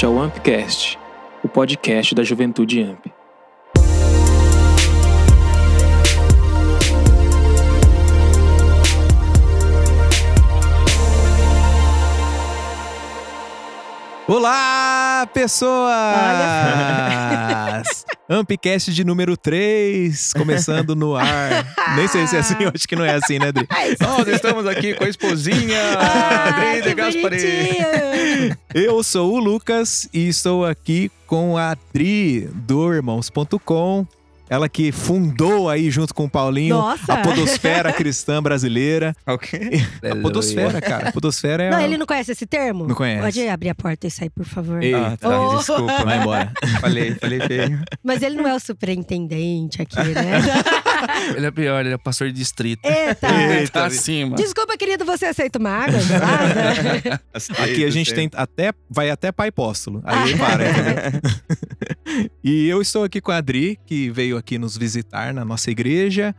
Este é o Ampcast, o podcast da Juventude Amp. Olá, pessoas! Ampcast de número 3, começando no ar. Nem sei se é assim, eu acho que não é assim, né, Dri? Nós estamos aqui com a esposinha, Ah, Adri de Gaspari. Eu sou o Lucas e estou aqui com a Dri do Irmãos.com. Ela que fundou aí junto com o Paulinho Nossa. a podosfera cristã brasileira. O quê? A podosfera, cara. A podosfera é Não, a- ele não conhece esse termo? Não conhece. Pode abrir a porta e sair, por favor. Ei, Ah, tá, Oh. desculpa. Vai embora. Falei, falei feio. Mas ele não é o superintendente aqui, né? Ele é pior, ele é pastor de distrito. Eita! Ele tá acima. Desculpa, querido, você aceita uma água gelada? Aqui a gente tem até vai até pai apóstolo. Aí para. entendeu? E eu estou aqui com a Adri, que veio aqui nos visitar na nossa igreja.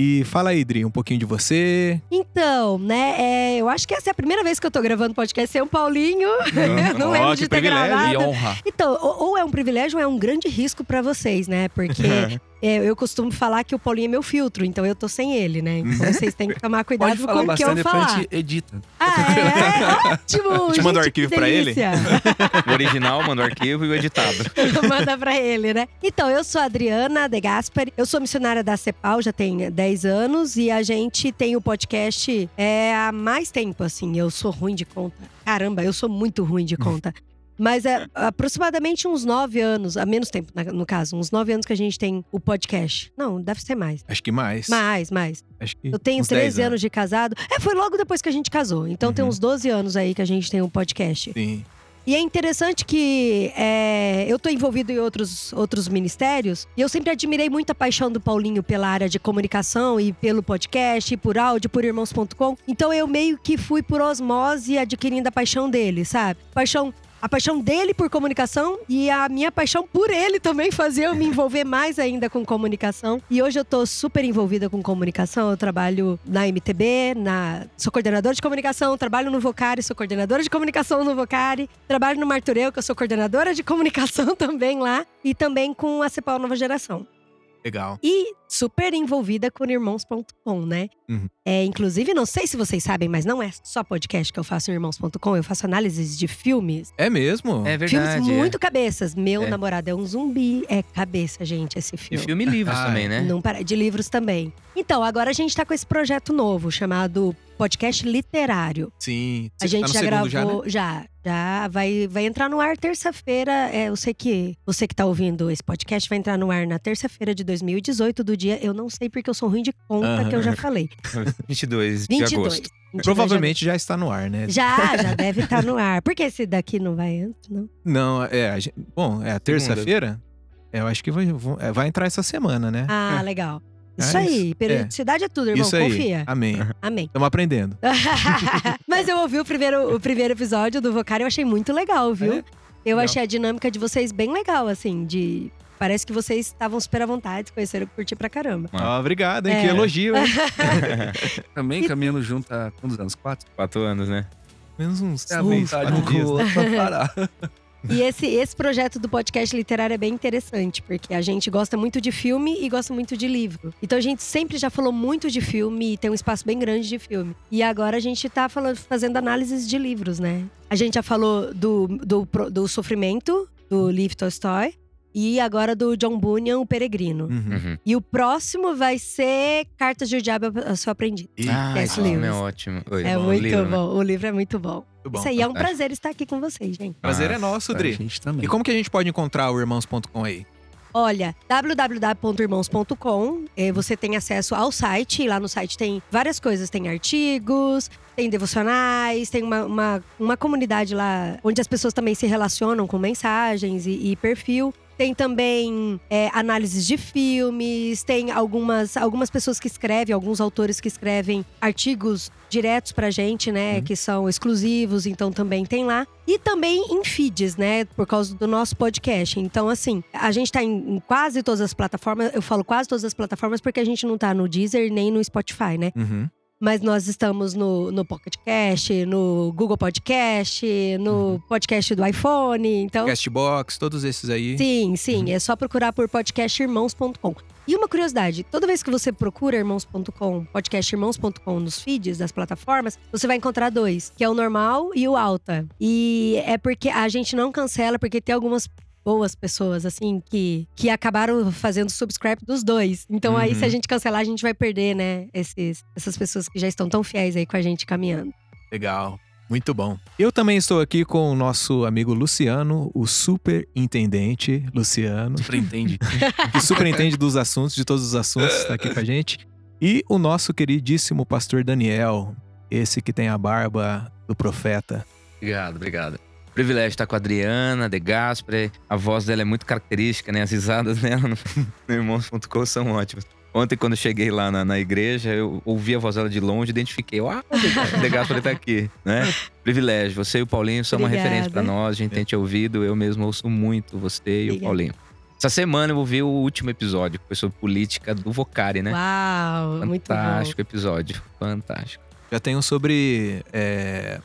E fala aí, Adri, um pouquinho de você. Então, né, é, eu acho que essa é a primeira vez que eu tô gravando podcast sem o Paulinho. não Ó, lembro de ter privilégio. gravado. E honra. Então, ou, ou é um privilégio ou é um grande risco pra vocês, né? Porque é, eu costumo falar que o Paulinho é meu filtro, então eu tô sem ele, né? Então vocês têm que tomar cuidado Pode falar com o que eu bastante, depois a falar. gente edita. Ah, é? Ótimo! Te manda o Gente, arquivo pra ele? O original, manda o arquivo e o editado. Manda pra ele, né? Então, eu sou a Adriana De Gaspari, eu sou missionária da CEPAL, já tem 10 anos, e a gente tem o podcast é, há mais tempo, assim. Eu sou ruim de conta. Caramba, eu sou muito ruim de conta. Mas é aproximadamente uns 9 anos, há menos tempo, no caso, uns 9 anos que a gente tem o podcast. Não, deve ser mais. Acho que mais. Mais, mais. Acho que Eu tenho uns 10 13 anos de casado. É, foi logo depois que a gente casou. Então tem Uhum. uns 12 anos aí que a gente tem um podcast. Sim. E é interessante que é, eu tô envolvido em outros, outros ministérios e eu sempre admirei muito a paixão do Paulinho pela área de comunicação e pelo podcast, e por áudio, por irmãos.com. Então eu meio que fui por osmose adquirindo a paixão dele, sabe? Paixão. A paixão dele por comunicação e a minha paixão por ele também fazia eu me envolver mais ainda com comunicação. E hoje eu tô super envolvida com comunicação. Eu trabalho na MTB, na... sou coordenadora de comunicação, trabalho no Vocari, sou coordenadora de comunicação no Vocari. Trabalho no Martureu, que eu sou coordenadora de comunicação também lá. E também com a CEPAL Nova Geração. Legal. E super envolvida com irmãos.com, né? Uhum. É, inclusive, não sei se vocês sabem, mas não é só podcast que eu faço em irmãos.com. Eu faço análises de filmes. É mesmo? É filmes verdade. muito cabeças. Meu É. namorado é um zumbi. É cabeça, gente, esse E filme. filme e livros Ah, também, né? Não para... De livros também. Então, agora a gente tá com esse projeto novo, chamado Podcast Literário. Sim. A Você gente tá no já gravou, né? já, já, vai, vai entrar no ar terça-feira. É, eu sei que você que tá ouvindo esse podcast vai entrar no ar na terça-feira de 2018 do dia. Eu não sei porque eu sou ruim de conta, que eu já falei. 22 de 22. agosto. 22 Provavelmente já está no ar, né? Já, já deve estar no ar. Por que esse daqui não vai antes, não? Não, é. a gente- bom, é a terça-feira. Eu acho que vai, é, vai entrar essa semana, né? Ah, legal. É Isso aí, isso. periodicidade é, tudo, irmão. Isso aí. Confia. Amém. Amém. Estamos aprendendo. Mas eu ouvi o primeiro, o primeiro episódio do Vocário e eu achei muito legal, viu? É? Eu Legal. achei a dinâmica de vocês bem legal, assim, de. Parece que vocês estavam super à vontade, conheceram, curtir pra caramba. Ah. Ah, obrigado, hein? É. Que elogio, hein? Também caminhando junto há quantos anos? Quatro? Quatro anos, né? Menos uns É vontade quatro dias, né? pra parar. E esse, esse projeto do podcast literário é bem interessante, porque a gente gosta muito de filme e gosta muito de livro. Então a gente sempre já falou muito de filme e tem um espaço bem grande de filme. E agora a gente tá falando, fazendo análises de livros, né? A gente já falou do, do, do Sofrimento, do Liv Tolstói. E agora do John Bunyan, O Peregrino. Uhum. Uhum. E o próximo vai ser Cartas de o Diabo ao Seu Aprendido. E- Ah, Esse filme é livro. ótimo. Oi, é bom, muito livro, né? bom. O livro é muito bom. Muito bom. Isso aí é um prazer estar aqui com vocês, gente. Prazer é Ah, nosso, A Dri. gente também. E como que a gente pode encontrar o irmãos.com aí? Olha, www.irmãos.com, eh, você tem acesso ao site. e Lá no site tem várias coisas. Tem artigos, tem devocionais, tem uma, uma, uma comunidade lá onde as pessoas também se relacionam com mensagens e, e perfil. Tem também é, análises de filmes, tem algumas, algumas pessoas que escrevem, alguns autores que escrevem artigos diretos pra gente, né? Que são exclusivos, então também tem lá. E também em feeds, né? Por causa do nosso podcast. Então, assim, a gente tá em, em quase todas as plataformas. Eu falo quase todas as plataformas porque a gente não tá no Deezer nem no Spotify, né? Uhum. Mas nós estamos no, no Pocket Cast, no Google Podcast, no podcast do iPhone. Então, Castbox, todos esses aí. sim, sim. É só procurar por podcastirmãos.com. E uma curiosidade: toda vez que você procura irmãos.com, podcastirmãos.com nos feeds das plataformas, você vai encontrar dois, que é o normal e o alta. E é porque a gente não cancela, porque tem algumas boas pessoas, assim, que, que acabaram fazendo subscribe dos dois. Então aí, Uhum. se a gente cancelar, a gente vai perder, né, esses, essas pessoas que já estão tão fiéis aí com a gente caminhando. Legal. Muito bom. Eu também estou aqui com o nosso amigo Luciano, o superintendente Luciano, Surpreendente. que superintende dos assuntos, de todos os assuntos, está aqui com a gente. E o nosso queridíssimo pastor Daniel, esse que tem a barba do profeta. Obrigado, obrigado. Privilégio estar com a Adriana De Gaspre. A voz dela é muito característica, né? As risadas dela no, no Irmãos.com são ótimas. Ontem, quando eu cheguei lá na, na igreja, eu ouvi a voz dela de longe, identifiquei. Ah, o De Gaspre tá aqui, né? Privilégio. Você e o Paulinho são uma Obrigada. referência para nós. A gente tem te ouvido. Eu mesmo ouço muito você e o Obrigada. Paulinho. Essa semana eu ouvi o último episódio, que foi sobre política do Vocari, né? Uau, muito bom. Fantástico episódio. Fantástico. Já tem um sobre. É,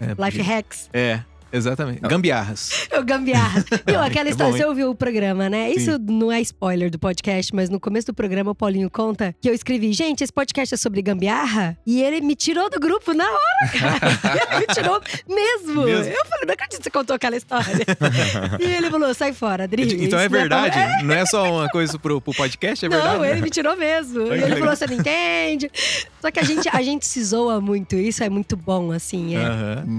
é, Life hacks. É, exatamente. Gambiarras. O gambiarra. Meu, aquela É história, bom, você ouviu o programa, né? Isso não é spoiler do podcast, mas no começo do programa o Paulinho conta que eu escrevi, gente, esse podcast é sobre gambiarra. E ele me tirou do grupo na hora, cara. ele me tirou mesmo. Mesmo? Eu falei, não acredito que você contou aquela história. e ele falou, sai fora, Adri. Então é isso não verdade. pra- Não é só uma coisa pro, pro podcast, é verdade. Não, ele me tirou mesmo. E ele falou, você não entende. Só que a gente, a gente se zoa muito, isso é muito bom, assim. É.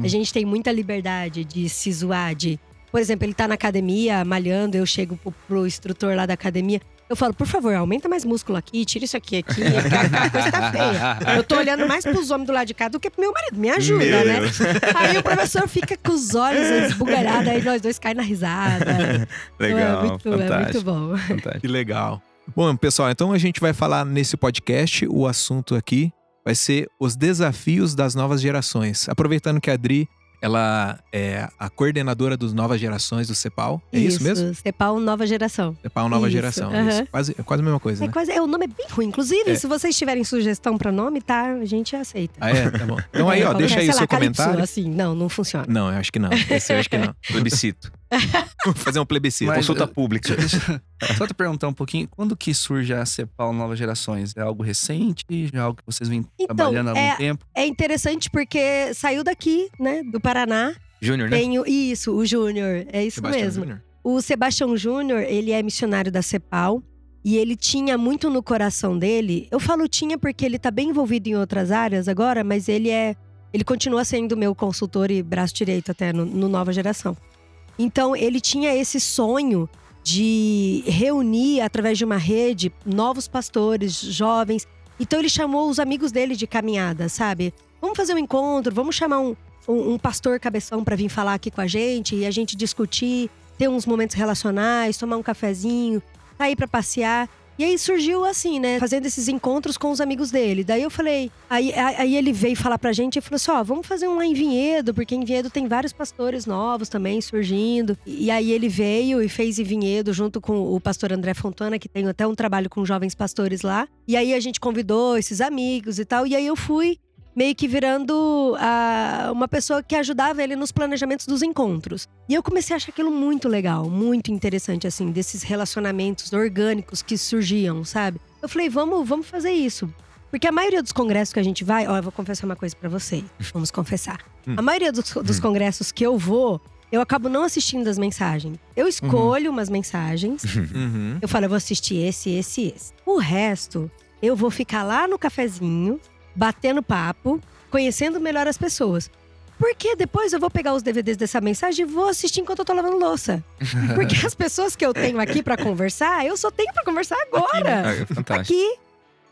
A gente tem muita liberdade de se zoar, de. Por exemplo, ele tá na academia, malhando, eu chego pro, pro instrutor lá da academia. Eu falo, por favor, aumenta mais músculo aqui, tira isso aqui, aqui. A a coisa tá feia. Eu tô olhando mais pros homens do lado de cá do que pro meu marido. Me ajuda, Meu né? Deus. Aí o professor fica com os olhos esbugarados, aí nós dois caem na risada. Legal, é muito, é muito bom. fantástico. Que legal. Bom, pessoal, então a gente vai falar nesse podcast, o assunto aqui vai ser os desafios das novas gerações. Aproveitando que a Adri, ela é a coordenadora dos novas gerações do CEPAL. É isso, mesmo? Cepal Nova Geração. CEPAL Nova Isso, Geração. aham. Isso. Quase, é quase a mesma coisa, É né? quase, é, o nome é bem ruim. Inclusive, É. se vocês tiverem sugestão pra nome, tá? A gente aceita. Ah, é? Tá bom. Então aí, É, ó, deixa aí o seu lá, Calypso, comentário. assim, não, não funciona. Não, eu acho que não. Esse eu acho que não. Plebiscito. Fazer um plebiscito. Mas- Consulta pública. Deixa- Só te perguntar um pouquinho, quando que surge a CEPAL Novas Gerações? É algo recente? Já é algo que vocês vêm Então, trabalhando há algum é- tempo? É interessante porque saiu daqui, né, do Paraná. Júnior, né? Tem o, isso, o Júnior. É isso Sebastião mesmo. Júnior. O Sebastião Júnior, ele é missionário da CEPAL. E ele tinha muito no coração dele. Eu falo tinha porque ele tá bem envolvido em outras áreas agora, mas ele é. Ele continua sendo meu consultor e braço direito até no, no Nova Geração. Então, ele tinha esse sonho de reunir, através de uma rede, novos pastores, jovens. Então, ele chamou os amigos dele de caminhada, sabe? Vamos fazer um encontro, vamos chamar um, um, um pastor cabeção para vir falar aqui com a gente e a gente discutir, ter uns momentos relacionais, tomar um cafezinho, sair para passear. E aí surgiu assim, né? Fazendo esses encontros com os amigos dele. Daí eu falei. Aí, aí ele veio falar pra gente e falou assim: ó, vamos fazer um lá em Vinhedo, porque em Vinhedo tem vários pastores novos também surgindo. E aí ele veio e fez em Vinhedo junto com o pastor André Fontana, que tem até um trabalho com jovens pastores lá. E aí a gente convidou esses amigos e tal. E aí eu fui meio que virando ah, uma pessoa que ajudava ele nos planejamentos dos encontros. E eu comecei a achar aquilo muito legal, muito interessante, assim, desses relacionamentos orgânicos que surgiam, sabe? Eu falei, vamos, vamos fazer isso. Porque a maioria dos congressos que a gente vai, ó, eu vou confessar uma coisa pra vocês. Vamos confessar. Hum. A maioria dos, dos congressos que eu vou, eu acabo não assistindo as mensagens. Eu escolho umas mensagens, Uhum. eu falo, eu vou assistir esse, esse e esse. O resto, eu vou ficar lá no cafezinho, batendo papo, conhecendo melhor as pessoas. Porque depois eu vou pegar os DVDs dessa mensagem e vou assistir enquanto eu tô lavando louça. Porque as pessoas que eu tenho aqui pra conversar, eu só tenho pra conversar agora. Ah, é fantástico. Aqui.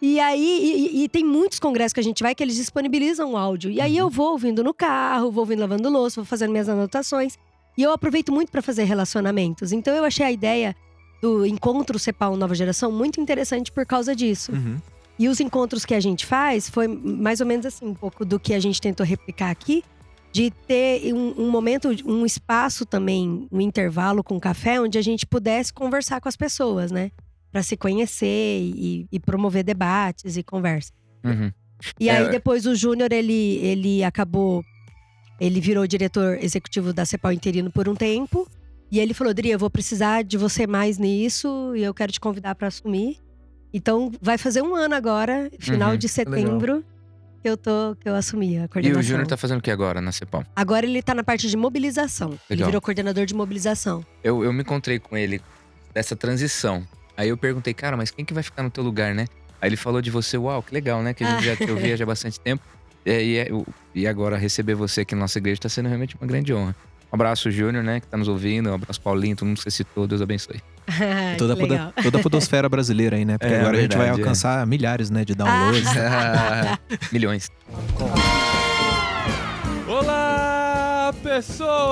E aí, e, e- tem muitos congressos que a gente vai que eles disponibilizam o áudio. E aí eu vou ouvindo no carro, vou ouvindo lavando louça, vou fazendo minhas anotações. E eu aproveito muito pra fazer relacionamentos. Então eu achei a ideia do encontro CEPAL Nova Geração muito interessante por causa disso. Uhum. E os encontros que a gente faz foi mais ou menos assim, um pouco do que a gente tentou replicar aqui, de ter um, um momento, um espaço também, um intervalo com café, onde a gente pudesse conversar com as pessoas, né? Pra se conhecer e, e promover debates e conversa. Uhum. E É, aí depois o Júnior, ele, ele acabou. Ele virou diretor executivo da Cepal interino por um tempo. E ele falou: Dri, eu vou precisar de você mais nisso e eu quero te convidar para assumir. Então vai fazer um ano agora, final Uhum, de setembro, que eu tô que eu assumi a E coordenação. o Júnior tá fazendo o que agora na CEPAL? Agora ele tá na parte de mobilização. Ele Legal. virou coordenador de mobilização. Eu, eu me encontrei com ele dessa transição. Aí eu perguntei, cara, mas quem que vai ficar no teu lugar, né? Aí ele falou de você, uau, que legal, né? Que a gente já te ouvia já há bastante tempo. E, e, é- e agora receber você aqui na nossa igreja tá sendo realmente uma grande honra. Um abraço, Júnior, né, que tá nos ouvindo. Um abraço, Paulinho, todo mundo que você citou. Deus abençoe. Toda, poda- toda a podosfera brasileira aí, né? Porque É, agora a gente vai verdade, é. alcançar milhares, né, de downloads. Milhões. Olá, pessoas!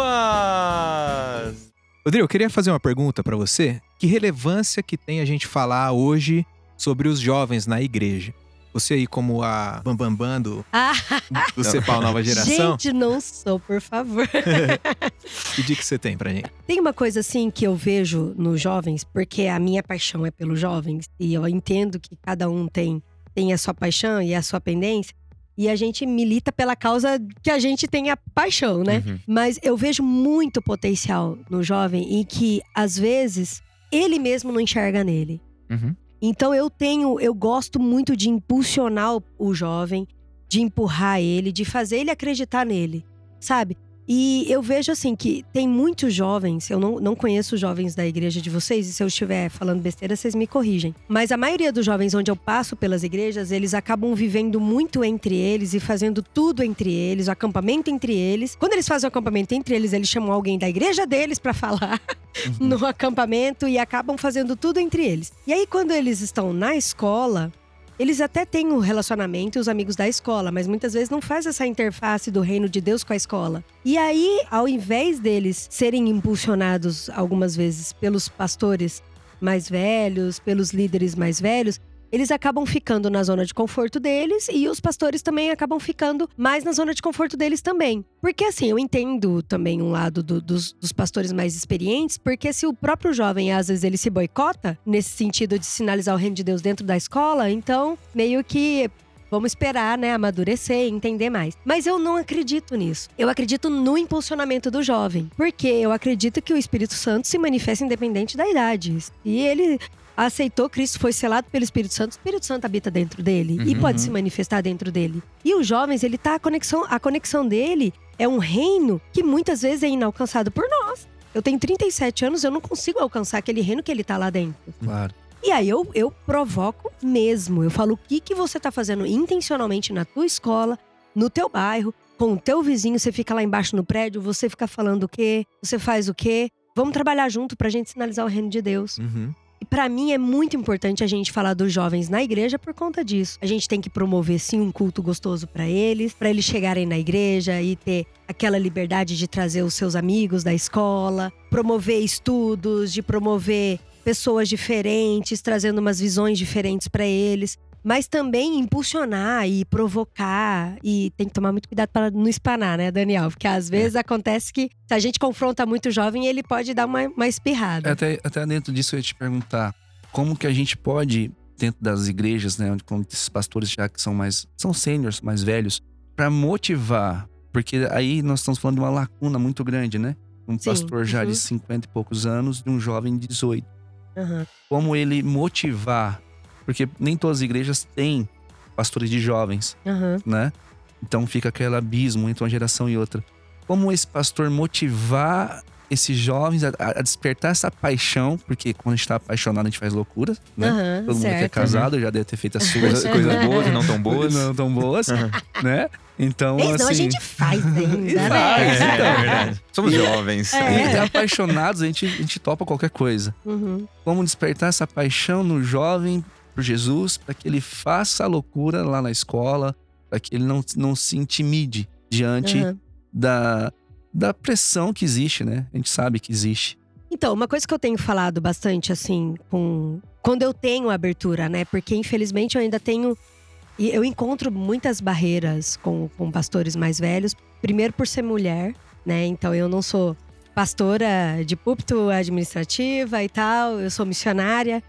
Rodrigo, eu queria fazer uma pergunta pra você. Que relevância que tem a gente falar hoje sobre os jovens na igreja? Você aí como a bambambam do, Ah, do Cepal Nova Geração, gente, não sou, por favor. que dica que você tem pra gente? Tem uma coisa assim que eu vejo nos jovens, porque a minha paixão é pelos jovens, e eu entendo que cada um tem, tem a sua paixão e a sua pendência, e a gente milita pela causa que a gente tem a paixão, né? Uhum. Mas eu vejo muito potencial no jovem e que, às vezes, ele mesmo não enxerga nele. Uhum. Então eu tenho, eu gosto muito de impulsionar o, jovem, de empurrar ele, de fazer ele acreditar nele, sabe? E eu vejo assim que tem muitos jovens, eu não, não conheço jovens da igreja de vocês, e se eu estiver falando besteira, vocês me corrigem. Mas a maioria dos jovens onde eu passo pelas igrejas, eles acabam vivendo muito entre eles e fazendo tudo entre eles, o acampamento entre eles. Quando eles fazem o acampamento entre eles, eles chamam alguém da igreja deles pra falar no acampamento e acabam fazendo tudo entre eles. E aí, quando eles estão na escola, eles até têm o relacionamento os amigos da escola, mas muitas vezes não faz essa interface do reino de Deus com a escola. E aí, ao invés deles serem impulsionados algumas vezes pelos pastores mais velhos, pelos líderes mais velhos, eles acabam ficando na zona de conforto deles e os pastores também acabam ficando mais na zona de conforto deles também. Porque assim, eu entendo também um lado do- dos, dos pastores mais experientes, porque se o próprio jovem, às vezes, ele se boicota, nesse sentido de sinalizar o reino de Deus dentro da escola, então meio que Vamos esperar, né, amadurecer e entender mais. Mas eu não acredito nisso. Eu acredito no impulsionamento do jovem. Porque eu acredito que o Espírito Santo se manifesta independente da idade. E ele aceitou Cristo, foi selado pelo Espírito Santo, o Espírito Santo habita dentro dele e Uhum. pode se manifestar dentro dele. E os jovens, ele tá a conexão, a conexão dele é um reino que muitas vezes é inalcançado por nós. Eu tenho 37 anos, eu não consigo alcançar aquele reino que ele tá lá dentro. Claro. E aí eu, eu provoco mesmo. Eu falo o que, que você tá fazendo intencionalmente na tua escola, no teu bairro, com o teu vizinho. Você fica lá embaixo no prédio, você fica falando o quê? Você faz o quê? Vamos trabalhar junto pra gente sinalizar o reino de Deus. Uhum. Pra mim é muito importante a gente falar dos jovens na igreja por conta disso. A gente tem que promover sim um culto gostoso pra eles, pra eles chegarem na igreja e ter aquela liberdade de trazer os seus amigos da escola, promover estudos, de promover pessoas diferentes, trazendo umas visões diferentes pra eles. Mas também impulsionar e provocar. E tem que tomar muito cuidado para não espanar, né, Daniel? Porque às vezes acontece que se a gente confronta muito jovem, ele pode dar uma, uma espirrada. Até, até dentro disso eu ia te perguntar, como que a gente pode, dentro das igrejas, né, onde como esses pastores já que são mais, são sêniores, mais velhos, para motivar, porque aí nós estamos falando de uma lacuna muito grande, né? Um Sim, pastor já uhum. de 50 e poucos anos, de um jovem de 18. Aham. Como ele motivar, porque nem todas as igrejas têm pastores de jovens, Aham. né? Então fica aquele abismo entre uma geração e outra. Como esse pastor motivar esses jovens a, a despertar essa paixão, porque quando a gente tá apaixonado a gente faz loucuras, né? Aham, Todo mundo que é certo. casado já deve ter feito as suas Coisas, coisas boas e não tão boas. Não tão boas, né? Então, Bem, senão a assim, gente faz ainda, né? faz, É, então. é verdade. Somos jovens. É. e apaixonados, a gente, a gente topa qualquer coisa. Uhum. Como despertar essa paixão no jovem por Jesus, para que ele faça a loucura lá na escola, para que ele não, não se intimide diante aham. da, da pressão que existe, né? A gente sabe que existe. Então, uma coisa que eu tenho falado bastante, assim, com. Quando eu tenho abertura, né? Porque infelizmente eu ainda tenho. E eu encontro muitas barreiras com, com pastores mais velhos. Primeiro por ser mulher, né? Então eu não sou pastora de púlpito administrativa e tal, eu sou missionária.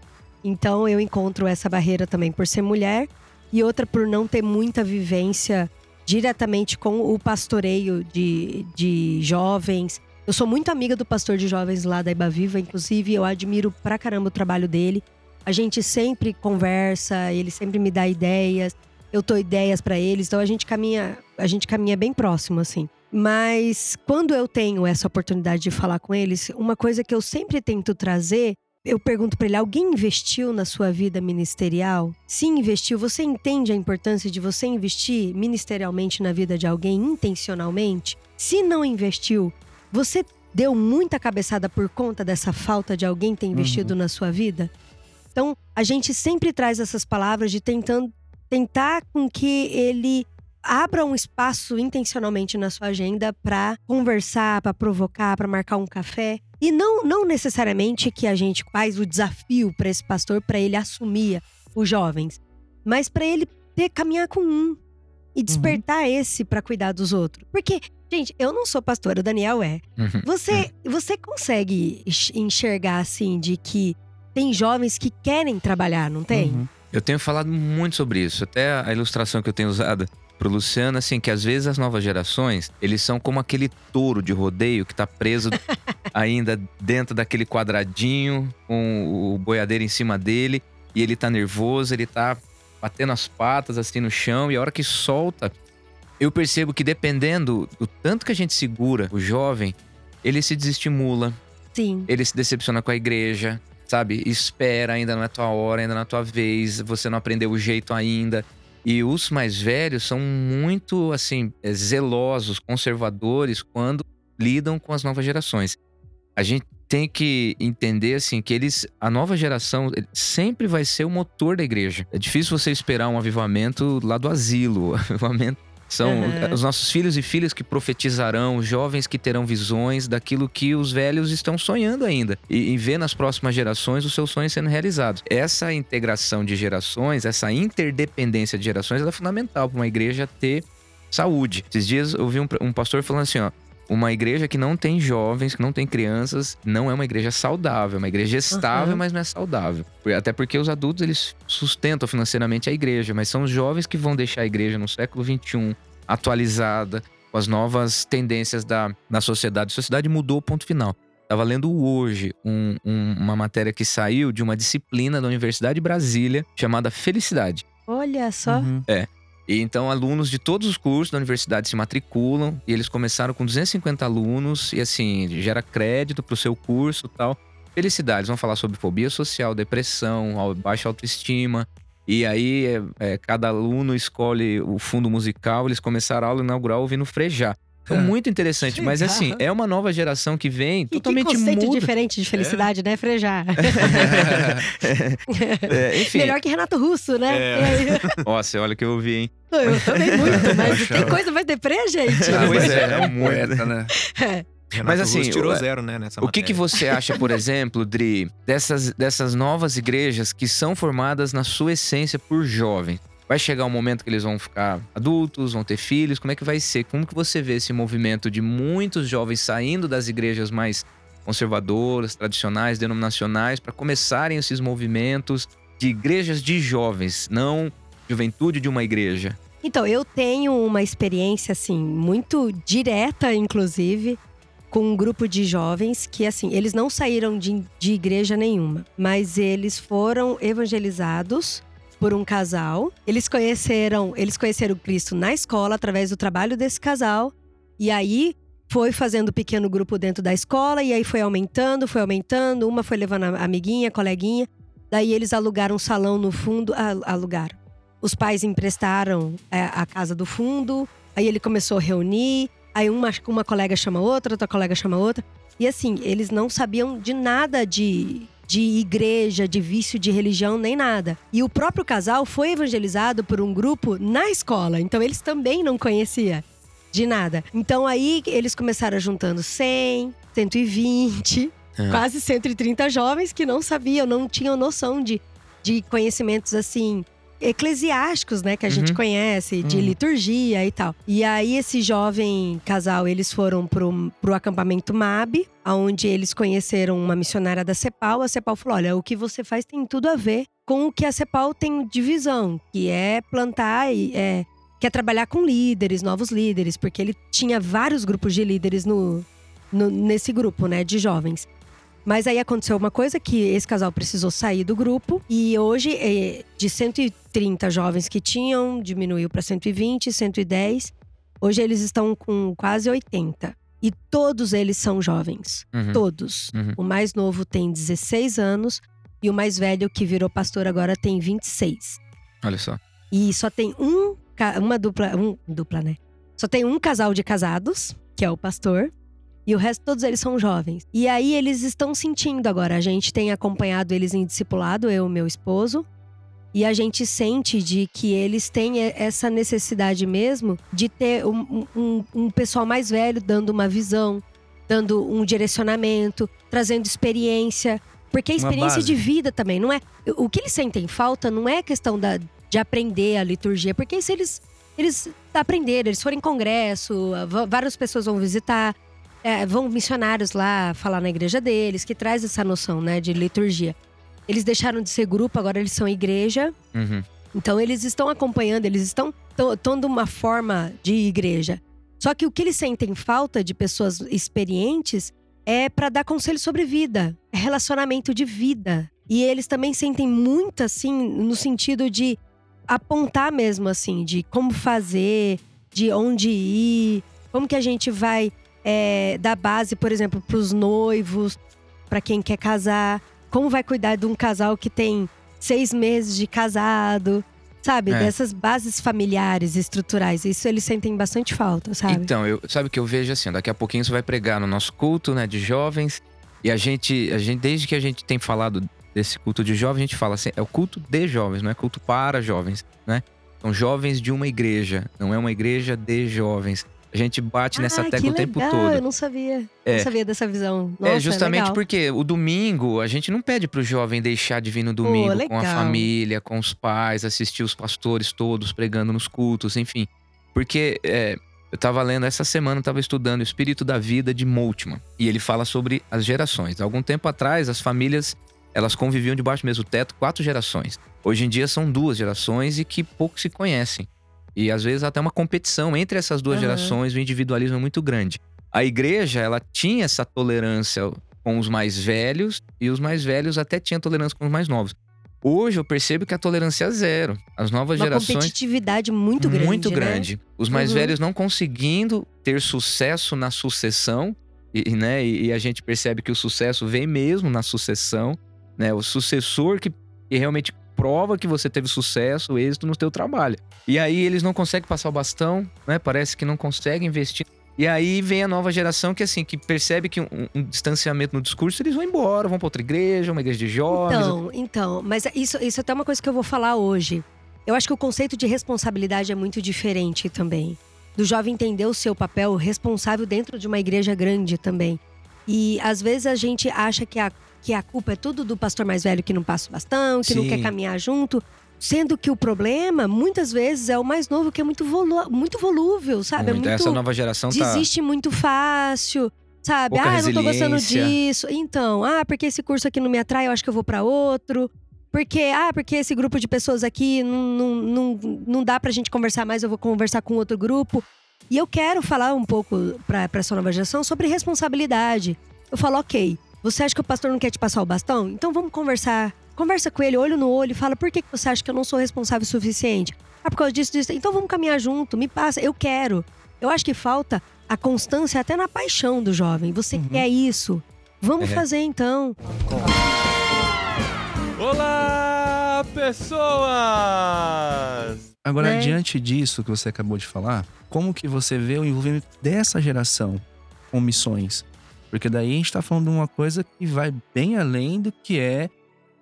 Então eu encontro essa barreira também por ser mulher. e outra por não ter muita vivência diretamente com o pastoreio de, de jovens. Eu sou muito amiga do pastor de jovens lá da Ibaviva, inclusive eu admiro pra caramba o trabalho dele. A gente sempre conversa, ele sempre me dá ideias, eu dou ideias pra eles, então a gente caminha, a gente caminha bem próximo assim. Mas quando eu tenho essa oportunidade de falar com eles, uma coisa que eu sempre tento trazer eu pergunto para ele: alguém investiu na sua vida ministerial? Se investiu, você entende a importância de você investir ministerialmente na vida de alguém intencionalmente? Se não investiu, você deu muita cabeçada por conta dessa falta de alguém ter investido Uhum. na sua vida? Então, a gente sempre traz essas palavras de tentando tentar com que ele abra um espaço intencionalmente na sua agenda para conversar, para provocar, para marcar um café. E não, não necessariamente que a gente faz o desafio para esse pastor para ele assumir os jovens, mas para ele ter caminhar com um e despertar esse para cuidar dos outros. Porque, gente, eu não sou pastora, o Daniel é. Uhum. Você, você consegue enx- enxergar assim de que tem jovens que querem trabalhar, não tem? Uhum. Eu tenho falado muito sobre isso. Até a ilustração que eu tenho usado pro Luciano, assim, que às vezes as novas gerações, eles são como aquele touro de rodeio que tá preso ainda dentro daquele quadradinho, com o boiadeiro em cima dele, e ele tá nervoso, ele tá batendo as patas assim no chão, e a hora que solta, eu percebo que dependendo do tanto que a gente segura o jovem, ele se desestimula, Sim. ele se decepciona com a igreja, sabe? Espera, ainda não é tua hora, ainda não é tua vez, você não aprendeu o jeito ainda. E os mais velhos são muito, assim, eh, zelosos, conservadores quando lidam com as novas gerações. A gente tem que entender, assim, que eles, a nova geração sempre vai ser o motor da igreja. É difícil você esperar um avivamento lá do asilo. O avivamento são Uhum. os nossos filhos e filhas que profetizarão, os jovens que terão visões daquilo que os velhos estão sonhando ainda. E, e ver nas próximas gerações os seus sonhos sendo realizados. Essa integração de gerações, essa interdependência de gerações, ela é fundamental para uma igreja ter saúde. Esses dias eu vi um, um pastor falando assim: ó. Uma igreja que não tem jovens, que não tem crianças, não é uma igreja saudável. É uma igreja estável, Uhum. mas não é saudável. Até porque os adultos, eles sustentam financeiramente a igreja. Mas são os jovens que vão deixar a igreja no século XXI atualizada, com as novas tendências da, da sociedade. A sociedade mudou, ponto final. Estava lendo hoje um- um- uma matéria que saiu de uma disciplina da Universidade de Brasília chamada Felicidade. Olha só. Uhum. E então alunos de todos os cursos da universidade se matriculam e eles começaram com 250 alunos e assim, gera crédito pro seu curso tal. Felicidade, eles vão falar sobre fobia social, depressão, baixa autoestima. E aí é, é, cada aluno escolhe o fundo musical, eles começaram a aula inaugural ouvindo frejar. Então, É. muito interessante, mas Legal. assim, é uma nova geração que vem E que totalmente conceito muda. diferente de felicidade, né, Frejar? É, enfim, Melhor que Renato Russo, né? É. nossa, olha o que eu ouvi, hein? Eu também muito, mas Poxa. tem coisa mais deprê, gente? Ah, pois é, é um poeta, né? Renato Mas assim, Russo tirou o- zero, né, nessa O que, que você acha, por exemplo, Dri, dessas, dessas novas igrejas que são formadas na sua essência por jovens? Vai chegar um momento que eles vão ficar adultos, vão ter filhos? Como é que vai ser? Como que você vê esse movimento de muitos jovens saindo das igrejas mais conservadoras, tradicionais, denominacionais, para começarem esses movimentos de igrejas de jovens, não juventude de uma igreja? Então, eu tenho uma experiência, assim, muito direta, inclusive, com um grupo de jovens que, assim, eles não saíram de, de igreja nenhuma, mas eles foram evangelizados por um casal. Eles conheceram, eles conheceram Cristo na escola através do trabalho desse casal. E aí foi fazendo pequeno grupo dentro da escola e aí foi aumentando, foi aumentando, uma foi levando a amiguinha, coleguinha. Daí eles alugaram um salão no fundo, alugaram. Os pais emprestaram é, a casa do fundo, aí ele começou a reunir, aí uma, uma colega chama outra, outra colega chama outra. E assim, eles não sabiam de nada de, de igreja, de vício de religião, nem nada. E o próprio casal foi evangelizado por um grupo na escola, então eles também não conheciam de nada. Então aí eles começaram juntando 100, 120, Ah. quase 130 jovens que não sabiam, não tinham noção de, de conhecimentos assim eclesiásticos, né? Que a gente Uhum. conhece, de Uhum. liturgia e tal. E aí, esse jovem casal, eles foram pro, pro acampamento MAB, onde eles conheceram uma missionária da CEPAL. A CEPAL falou: olha, o que você faz tem tudo a ver com o que a CEPAL tem de visão, que é plantar e é, quer trabalhar com líderes, novos líderes, porque ele tinha vários grupos de líderes no, no- nesse grupo, né, de jovens. Mas aí aconteceu uma coisa que esse casal precisou sair do grupo e hoje eh, de 130 jovens que tinham diminuiu para 120, 110. Hoje eles estão com quase 80 e todos eles são jovens, Uhum. todos. Uhum. O mais novo tem 16 anos e o mais velho que virou pastor agora tem 26. Olha só. E só tem um, uma dupla, um dupla, né? Só tem um casal de casados, que é o pastor, e o resto todos eles são jovens. E aí eles estão sentindo agora. A gente tem acompanhado eles em discipulado, eu e meu esposo. E a gente sente de que eles têm essa necessidade mesmo de ter um, um- um pessoal mais velho dando uma visão, dando um direcionamento, trazendo experiência. Porque a Uma experiência de vida também, não é? O que eles sentem falta não é questão da, de aprender a liturgia, porque se eles eles aprenderam, eles forem em congresso, várias pessoas vão visitar, é, vão missionários lá falar na igreja deles, que traz essa noção, né, de liturgia. Eles deixaram de ser grupo, agora eles são igreja. Uhum. Então eles estão acompanhando, eles estão tomando uma forma de igreja. Só que o que eles sentem falta de pessoas experientes é para dar conselho sobre vida, é relacionamento de vida. E eles também sentem muito assim no sentido de apontar mesmo assim, de como fazer, de onde ir, como que a gente vai é, dar base, por exemplo, para os noivos, para quem quer casar, como vai cuidar de um casal que tem seis meses de casado, sabe? É. Dessas bases familiares, estruturais. Isso eles sentem bastante falta, sabe? Então, eu, sabe o que eu vejo assim? Daqui a pouquinho você vai pregar no nosso culto, né, de jovens. E a gente, a gente, desde que a gente tem falado desse culto de jovens, a gente fala assim, é o culto de jovens, não é culto para jovens, né? São jovens de uma igreja, não é uma igreja de jovens. A gente bate nessa ah, tecla o tempo todo. Eu não sabia. É. Não sabia dessa visão. Nossa, é justamente porque o domingo, a gente não pede pro jovem deixar de vir no domingo com a família, com os pais, assistir os pastores todos pregando nos cultos, enfim. Porque é, eu tava lendo essa semana, eu tava estudando o Espírito da Vida de Moltmann. E ele fala sobre as gerações. Algum tempo atrás, as famílias, elas conviviam debaixo do mesmo teto quatro gerações. Hoje em dia são duas gerações e que pouco se conhecem. E às vezes até uma competição entre essas duas Aham. gerações, o individualismo é muito grande. A igreja, ela tinha essa tolerância com os mais velhos e os mais velhos até tinham tolerância com os mais novos. Hoje eu percebo que a tolerância é zero. As novas Uma gerações competitividade muito grande. muito né? grande. Os mais Uhum. velhos não conseguindo ter sucesso na sucessão, e, né, e, e a gente percebe que o sucesso vem mesmo na sucessão, né? O sucessor que, que realmente prova que você teve sucesso, êxito no teu trabalho. E aí eles não conseguem passar o bastão, né? Parece que não conseguem investir. E aí vem a nova geração que assim, que percebe que um, um distanciamento no discurso, eles vão embora, vão para outra igreja, uma igreja de jovens. Então, então, mas isso, isso é até uma coisa que eu vou falar hoje. Eu acho que o conceito de responsabilidade é muito diferente também. Do jovem entender o seu papel responsável dentro de uma igreja grande também. E às vezes a gente acha que a, que a culpa é tudo do pastor mais velho que não passa o bastão, que não Sim. quer caminhar junto. Sendo que o problema, muitas vezes, é o mais novo, que é muito, volu muito volúvel, sabe? Muito. É muito Essa nova geração tá. desiste muito fácil, sabe? Pouca ah, eu não tô gostando disso. Então, ah, porque esse curso aqui não me atrai, eu acho que eu vou pra outro. Porque, ah, porque esse grupo de pessoas aqui não, não, não, não dá pra gente conversar mais, eu vou conversar com outro grupo. E eu quero falar um pouco pra essa nova geração sobre responsabilidade. Eu falo, ok, você acha que o pastor não quer te passar o bastão? Então vamos conversar. Conversa com ele, olho no olho, e fala, por que que você acha que eu não sou responsável o suficiente? Ah, por causa disso, disso. Então vamos caminhar junto, me passa, eu quero. Eu acho que falta a constância até na paixão do jovem. Você quer isso? Vamos É. fazer então. Olá, pessoas! Agora, Né? diante disso que você acabou de falar, como que você vê o envolvimento dessa geração com missões? Porque daí a gente tá falando de uma coisa que vai bem além do que é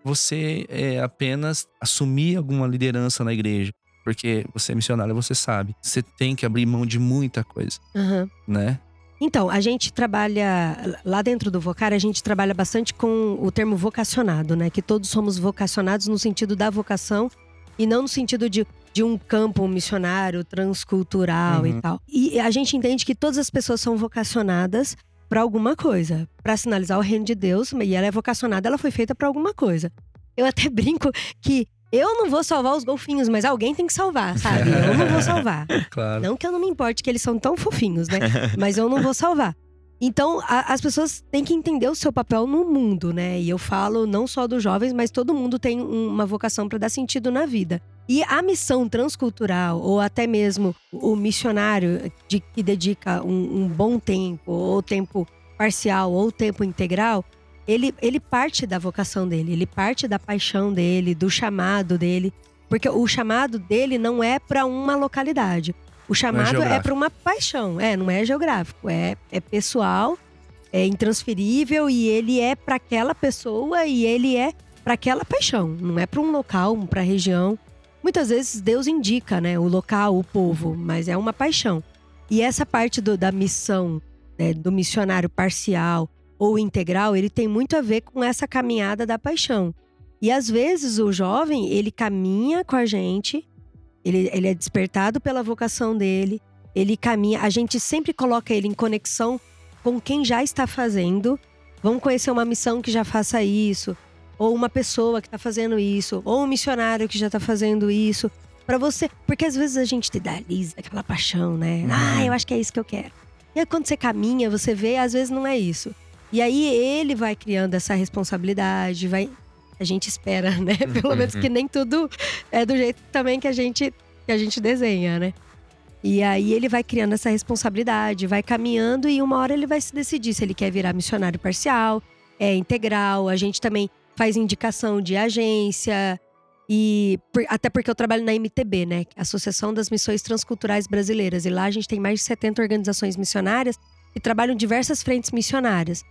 você é, apenas assumir alguma liderança na igreja. Porque você é missionário, você sabe. Você tem que abrir mão de muita coisa, Aham. né? Então, a gente trabalha lá dentro do Vocar, a gente trabalha bastante com o termo vocacionado, né? Que todos somos vocacionados no sentido da vocação E não no sentido de, de um campo missionário transcultural Uhum. e tal. E a gente entende que todas as pessoas são vocacionadas para alguma coisa, para sinalizar o reino de Deus, e ela é vocacionada, ela foi feita para alguma coisa. Eu até brinco que eu não vou salvar os golfinhos, mas alguém tem que salvar, sabe? Eu não vou salvar. Claro. Não que eu não me importe que eles são tão fofinhos, né? Mas eu não vou salvar. Então, a- as pessoas têm que entender o seu papel no mundo, né? E eu falo não só dos jovens, mas todo mundo tem um- uma vocação para dar sentido na vida. E a missão transcultural, ou até mesmo o missionário de, que dedica um, um bom tempo, ou tempo parcial, ou tempo integral, ele, ele parte da vocação dele, ele parte da paixão dele, do chamado dele. Porque o chamado dele não é para uma localidade. O chamado é geográfico. para uma paixão. É, não é geográfico. É, é pessoal, é intransferível e ele é para aquela pessoa e ele é para aquela paixão. Não é para um local, para região. Muitas vezes Deus indica, né, o local, o povo, mas é uma paixão. E essa parte do- da missão, né, do missionário parcial ou integral, ele tem muito a ver com essa caminhada da paixão. E às vezes o jovem, ele caminha com a gente, ele, ele é despertado pela vocação dele, ele caminha, a gente sempre coloca ele em conexão com quem já está fazendo. Vamos conhecer uma missão que já faça isso, ou uma pessoa que está fazendo isso, ou um missionário que já está fazendo isso. Pra você, porque às vezes a gente idealiza aquela paixão, né? Ah, eu acho que é isso que eu quero. E aí quando você caminha, você vê, às vezes não é isso. E aí ele vai criando essa responsabilidade, vai. A gente espera, né? Pelo menos que nem tudo é do jeito também que a gente, que a gente desenha, né? E aí ele vai criando essa responsabilidade, vai caminhando e uma hora ele vai se decidir se ele quer virar missionário parcial, é integral. A gente também faz indicação de agência e por- até porque eu trabalho na MTB, né? Associação das Missões Transculturais Brasileiras. E lá a gente tem mais de 70 organizações missionárias que trabalham em diversas frentes missionárias.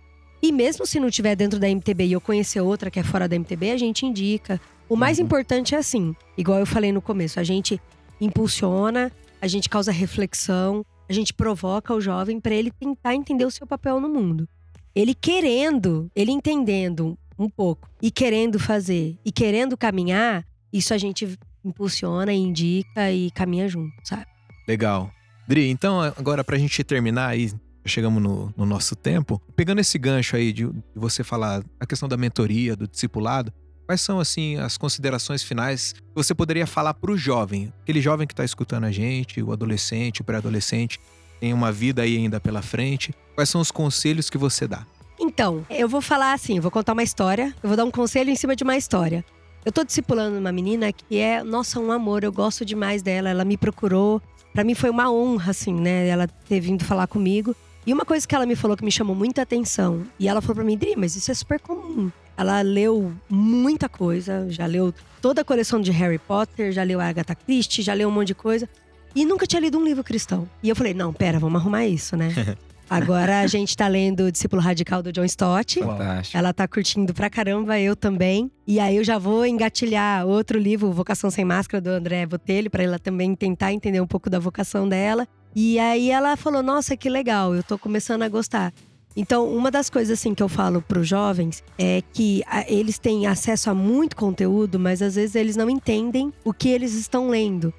E mesmo se não tiver dentro da MTB e eu conhecer outra que é fora da MTB, a gente indica. O mais importante é assim, igual eu falei no começo, a gente impulsiona, a gente causa reflexão, a gente provoca o jovem para ele tentar entender o seu papel no mundo. Ele querendo, ele entendendo um pouco e querendo fazer e querendo caminhar, isso a gente impulsiona, indica e caminha junto, sabe? Legal. Dri, então agora pra gente terminar aí, chegamos no, no nosso tempo, pegando esse gancho aí de, de você falar a questão da mentoria, do discipulado, quais são assim as considerações finais que você poderia falar pro jovem, aquele jovem que tá escutando a gente, o adolescente, o pré-adolescente, tem uma vida aí ainda pela frente, quais são os conselhos que você dá? Então, eu vou falar assim, vou contar uma história, eu vou dar um conselho em cima de uma história. Eu tô discipulando uma menina que é, nossa, um amor, eu gosto demais dela, ela me procurou. Pra mim foi uma honra, assim, né, ela ter vindo falar comigo. E uma coisa que ela me falou que me chamou muita atenção, e ela falou pra mim, Dri, mas isso é super comum. Ela leu muita coisa, já leu toda a coleção de Harry Potter, já leu a Agatha Christie, já leu um monte de coisa. E nunca tinha lido um livro cristão. E eu falei, não, pera, vamos arrumar isso, né? Agora a gente tá lendo O Discípulo Radical do John Stott. Fantástico. Ela tá curtindo pra caramba, eu também. E aí eu já vou engatilhar outro livro, Vocação Sem Máscara, do André Botelho, pra ela também tentar entender um pouco da vocação dela. E aí ela falou: Nossa, que legal, eu tô começando a gostar. Então, uma das coisas assim que eu falo pros jovens é que a- eles têm acesso a muito conteúdo, mas às vezes eles não entendem o que eles estão lendo.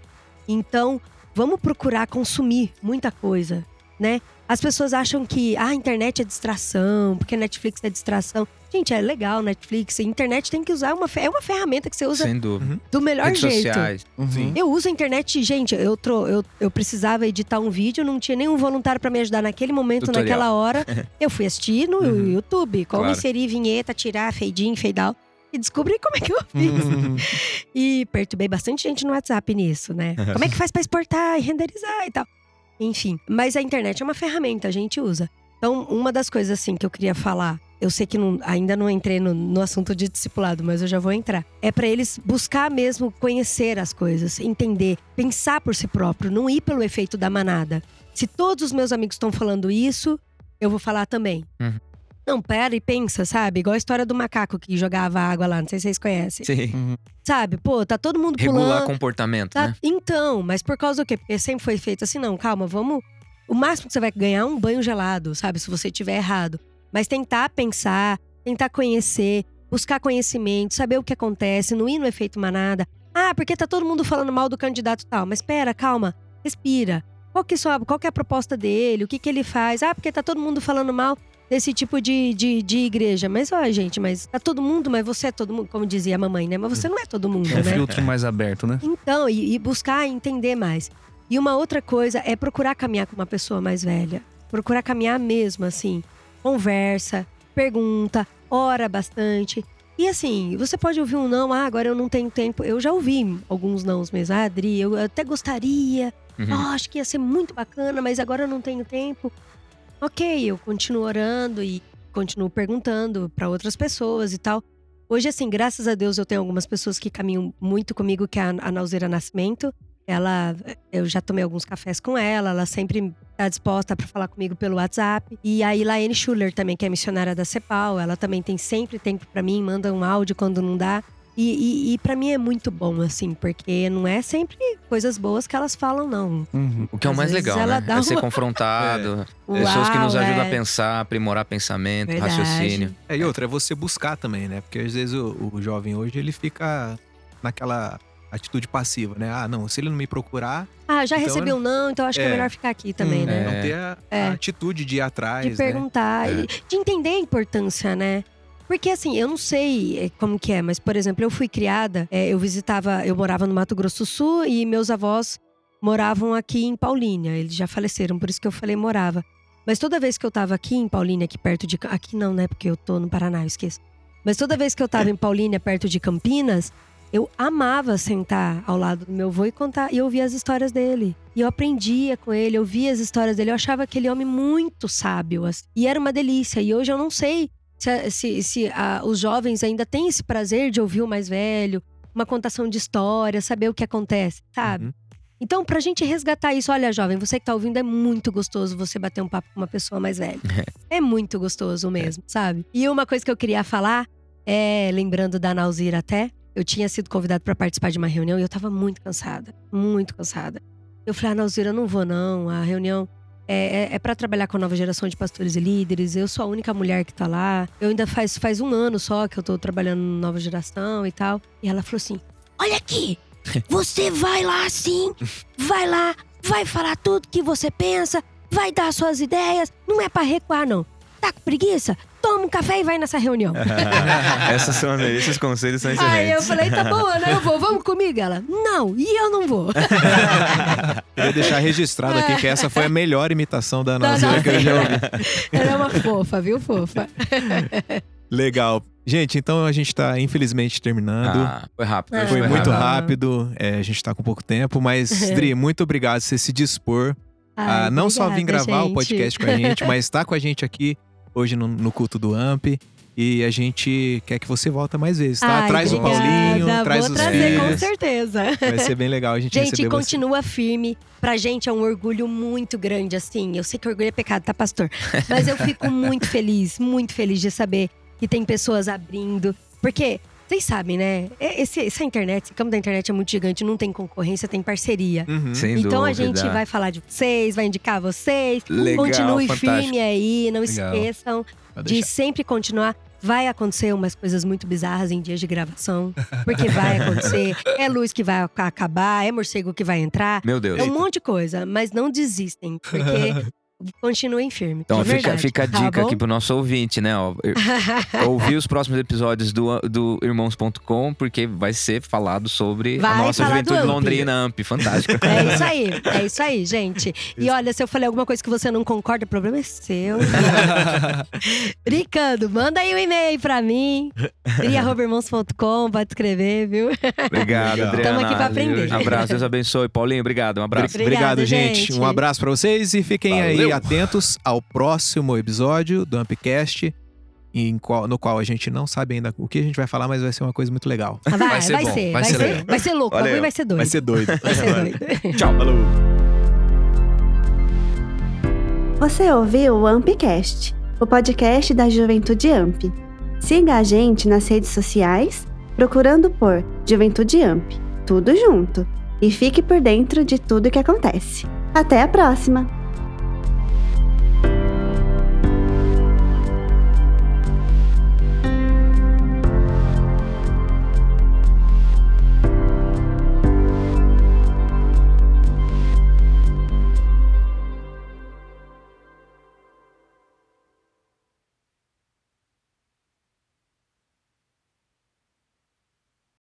Então, vamos procurar consumir muita coisa, né? As pessoas acham que ah, a internet é distração, porque Netflix é distração. Gente, é legal Netflix. A internet tem que usar uma fe- é uma ferramenta que você usa Sem dúvida. do melhor Redes jeito. sociais. Uhum. Eu uso a internet, gente, eu, tro, eu, eu precisava editar um vídeo, não tinha nenhum voluntário pra me ajudar naquele momento, Tutorial. naquela hora. Eu fui assistir no Uhum. YouTube, como Claro. inserir vinheta, tirar, fade in, fade out. E descobri como é que eu fiz. Uhum. E perturbei bastante gente no WhatsApp nisso, né? Como é que faz pra exportar e renderizar e tal? Enfim, mas a internet é uma ferramenta, a gente usa. Então, uma das coisas assim que eu queria falar, eu sei que não- ainda não entrei no, no assunto de discipulado, mas eu já vou entrar. É pra eles buscar mesmo conhecer as coisas, entender, pensar por si próprio, não ir pelo efeito da manada. Se todos os meus amigos estão falando isso, eu vou falar também. Uhum. Não, pera e pensa, sabe? Igual a história do macaco que jogava água lá, não sei se vocês conhecem. Sim. Sabe? Pô, tá todo mundo pulando. Regular comportamento, Tá? né? Então, mas por causa do quê? Porque sempre foi feito assim, não, calma, vamos. O máximo que você vai ganhar é um banho gelado, sabe? Se você tiver errado. Mas tentar pensar, tentar conhecer, buscar conhecimento, saber o que acontece, não ir no efeito manada. Ah, porque tá todo mundo falando mal do candidato tal. Mas espera, calma, respira. Qual que, é sua, qual que é a proposta dele? O que, que ele faz? Ah, porque tá todo mundo falando mal desse tipo de, de, de igreja. Mas, ó, gente, mas tá todo mundo, mas você é todo mundo, como dizia a mamãe, né? Mas você não é todo mundo, É um né? filtro mais aberto, né? Então, e, e buscar entender mais. E uma outra coisa é procurar caminhar com uma pessoa mais velha. Procurar caminhar mesmo, assim. Conversa, pergunta, ora bastante. E assim, você pode ouvir um não, ah, agora eu não tenho tempo. Eu já ouvi alguns nãos mesmo. Ah, Adri, eu até gostaria. Uhum. Ah, acho que ia ser muito bacana, mas agora eu não tenho tempo. Ok, eu continuo orando e continuo perguntando para outras pessoas e tal. Hoje, assim, graças a Deus, eu tenho algumas pessoas que caminham muito comigo, que é a, a Nauzeira Nascimento. Ela, eu já tomei alguns cafés com ela, ela sempre está disposta para falar comigo pelo WhatsApp. E a Ilaine Schuller também, que é missionária da CEPAL, ela também tem sempre tempo para mim, manda um áudio quando não dá. E, e, e para mim é muito bom, assim, porque não é sempre coisas boas que elas falam, não. Uhum. O que é o mais legal, ela né? dá É ser uma- confrontado. Pessoas que nos Uau, ajudam é. a pensar, aprimorar pensamento, Verdade. raciocínio. É, e outra, é você buscar também, né? Porque às vezes o, o jovem hoje, ele fica naquela atitude passiva, né? Ah, não, se ele não me procurar, Ah, já Então, recebi um não, então acho que é é. melhor ficar aqui também, hum, né? não ter a, a É. atitude de ir atrás, de né? perguntar, e de entender a importância, né? Porque assim, eu não sei eh, como que é, mas por exemplo, eu fui criada, eh, eu visitava, eu morava no Mato Grosso do Sul e meus avós moravam aqui em Paulínia. Eles já faleceram, por isso que eu falei morava. Mas toda vez que eu tava aqui em Paulínia, aqui perto de. Aqui não, né? Porque eu tô no Paraná, eu esqueço. Mas toda vez que eu tava em Paulínia, perto de Campinas, eu amava sentar ao lado do meu avô e contar e ouvir as histórias dele. E eu aprendia com ele, eu via as histórias dele. Eu achava aquele homem muito sábio. assim. E era uma delícia. E hoje eu não sei se, se, se a- os jovens ainda têm esse prazer de ouvir o mais velho, uma contação de história, saber o que acontece, sabe? Uhum. Então, pra gente resgatar isso, olha, jovem, você que tá ouvindo, é muito gostoso você bater um papo com uma pessoa mais velha. é muito gostoso mesmo, sabe? E uma coisa que eu queria falar é, lembrando da Nauzira até, eu tinha sido convidada pra participar de uma reunião e eu tava muito cansada, muito cansada. Eu falei, ah, Nauzira, eu não vou não, a reunião é, é, é para trabalhar com a nova geração de pastores e líderes. Eu sou a única mulher que tá lá. Eu ainda faz, faz um ano só que eu tô trabalhando na nova geração e tal. E ela falou assim: Olha aqui, você vai lá sim, vai lá, vai falar tudo que você pensa, vai dar suas ideias. Não é pra recuar, não. Tá com preguiça? Toma um café e vai nessa reunião. Essas são, esses conselhos são Aí eu excelentes. falei, tá bom, né? Eu vou, vamos comigo? Ela, não, e eu não vou. Queria deixar registrado aqui que essa foi a melhor imitação da Da Nazira que eu já ouvi. Ela é uma fofa, viu, fofa? Legal. Gente, então a gente tá infelizmente terminando. Ah, foi rápido. É. hoje Foi muito rápido. rápido, é, a gente tá com pouco tempo, mas, Dri, muito obrigado por você se dispor a Ai, não só vir obrigada, gravar o gente. podcast com a gente, mas tá com a gente aqui hoje no, no culto do AMP. E a gente quer que você volta mais vezes, tá? Ai, traz o obrigada. Paulinho, traz Vou os trazer, com filhos. certeza. Vai ser bem legal a gente, Gente, receber você. continua firme. Pra gente é um orgulho muito grande, assim. Eu sei que orgulho é pecado, tá, pastor? Mas eu fico muito feliz, muito feliz de saber que tem pessoas abrindo. Porque, vocês sabem, né? Esse, essa internet, esse campo da internet é muito gigante, não tem concorrência, tem parceria. Uhum. Sem então a dúvida. gente vai falar de vocês, vai indicar vocês. Legal, Continue fantástico. firme aí, não Legal. esqueçam de sempre continuar. Vai acontecer umas coisas muito bizarras em dias de gravação. Porque vai acontecer. É luz que vai ac- acabar, é morcego que vai entrar. Meu Deus. É um monte de coisa, mas não desistem, porque continuem firmes. Então fica, fica a tá dica bom? aqui pro nosso ouvinte, né? Ó, ouvir os próximos episódios do, do Irmãos.com, porque vai ser falado sobre a Vai nossa falar do juventude londrina Amp. Fantástico. É isso aí, é isso aí, gente. E olha, se eu falei alguma coisa que você não concorda, o problema é seu. Brincando, manda aí um e-mail pra mim. driarrobermãos.com, pode escrever, viu? Obrigado. Adriana. Tamo aqui pra aprender. Abraço, Deus abençoe. Paulinho, obrigado. Um abraço. Obrigado, Obrigada, gente. gente. Um abraço pra vocês e fiquem aí Valeu. atentos ao próximo episódio do Ampcast, em qual- no qual a gente não sabe ainda o que a gente vai falar, mas vai ser uma coisa muito legal. Vai, vai ser ser, bom, vai, vai ser ser, legal. vai ser louco, o Valeu. bagulho vai ser doido. Vai ser doido. Vai ser doido. Tchau. Falou. Você ouviu o Ampcast, o podcast da Juventude Amp. Siga a gente nas redes sociais, procurando por Juventude Amp, tudo junto, e fique por dentro de tudo que acontece. Até a próxima!